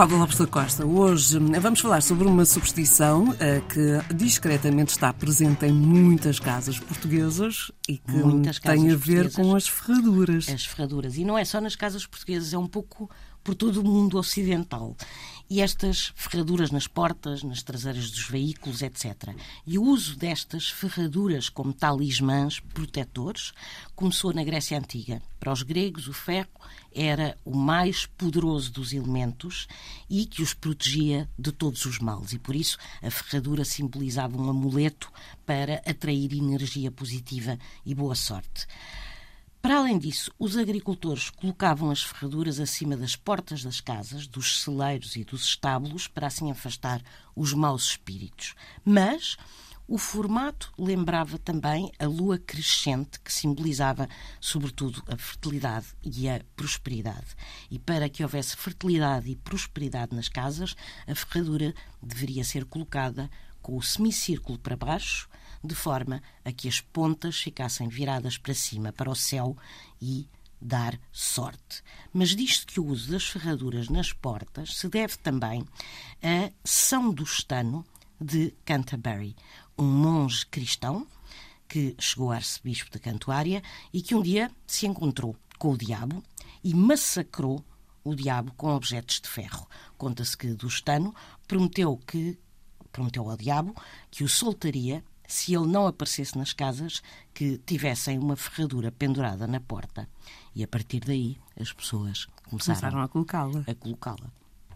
Mafalda Lopes da Costa. Hoje vamos falar sobre uma superstição uh, que discretamente está presente em muitas casas portuguesas e que tem a ver com as ferraduras. As ferraduras. E não é só nas casas portuguesas, é um pouco por todo o mundo ocidental. E estas ferraduras nas portas, nas traseiras dos veículos, etc. E o uso destas ferraduras como talismãs protetores começou na Grécia Antiga. Para os gregos, o ferro era o mais poderoso dos elementos e que os protegia de todos os males. E por isso a ferradura simbolizava um amuleto para atrair energia positiva e boa sorte. Além disso, os agricultores colocavam as ferraduras acima das portas das casas, dos celeiros e dos estábulos para assim afastar os maus espíritos. Mas o formato lembrava também a lua crescente, que simbolizava, sobretudo, a fertilidade e a prosperidade. E para que houvesse fertilidade e prosperidade nas casas, a ferradura deveria ser colocada com o semicírculo para baixo, de forma a que as pontas ficassem viradas para cima, para o céu e dar sorte. Mas diz-se que o uso das ferraduras nas portas se deve também a São Dostano de Canterbury, um monge cristão que chegou a arcebispo de Cantuária e que um dia se encontrou com o diabo e massacrou o diabo com objetos de ferro. Conta-se que Dostano prometeu que prometeu ao diabo que o soltaria se ele não aparecesse nas casas que tivessem uma ferradura pendurada na porta. E a partir daí as pessoas começaram, começaram a colocá-la. A colocá-la.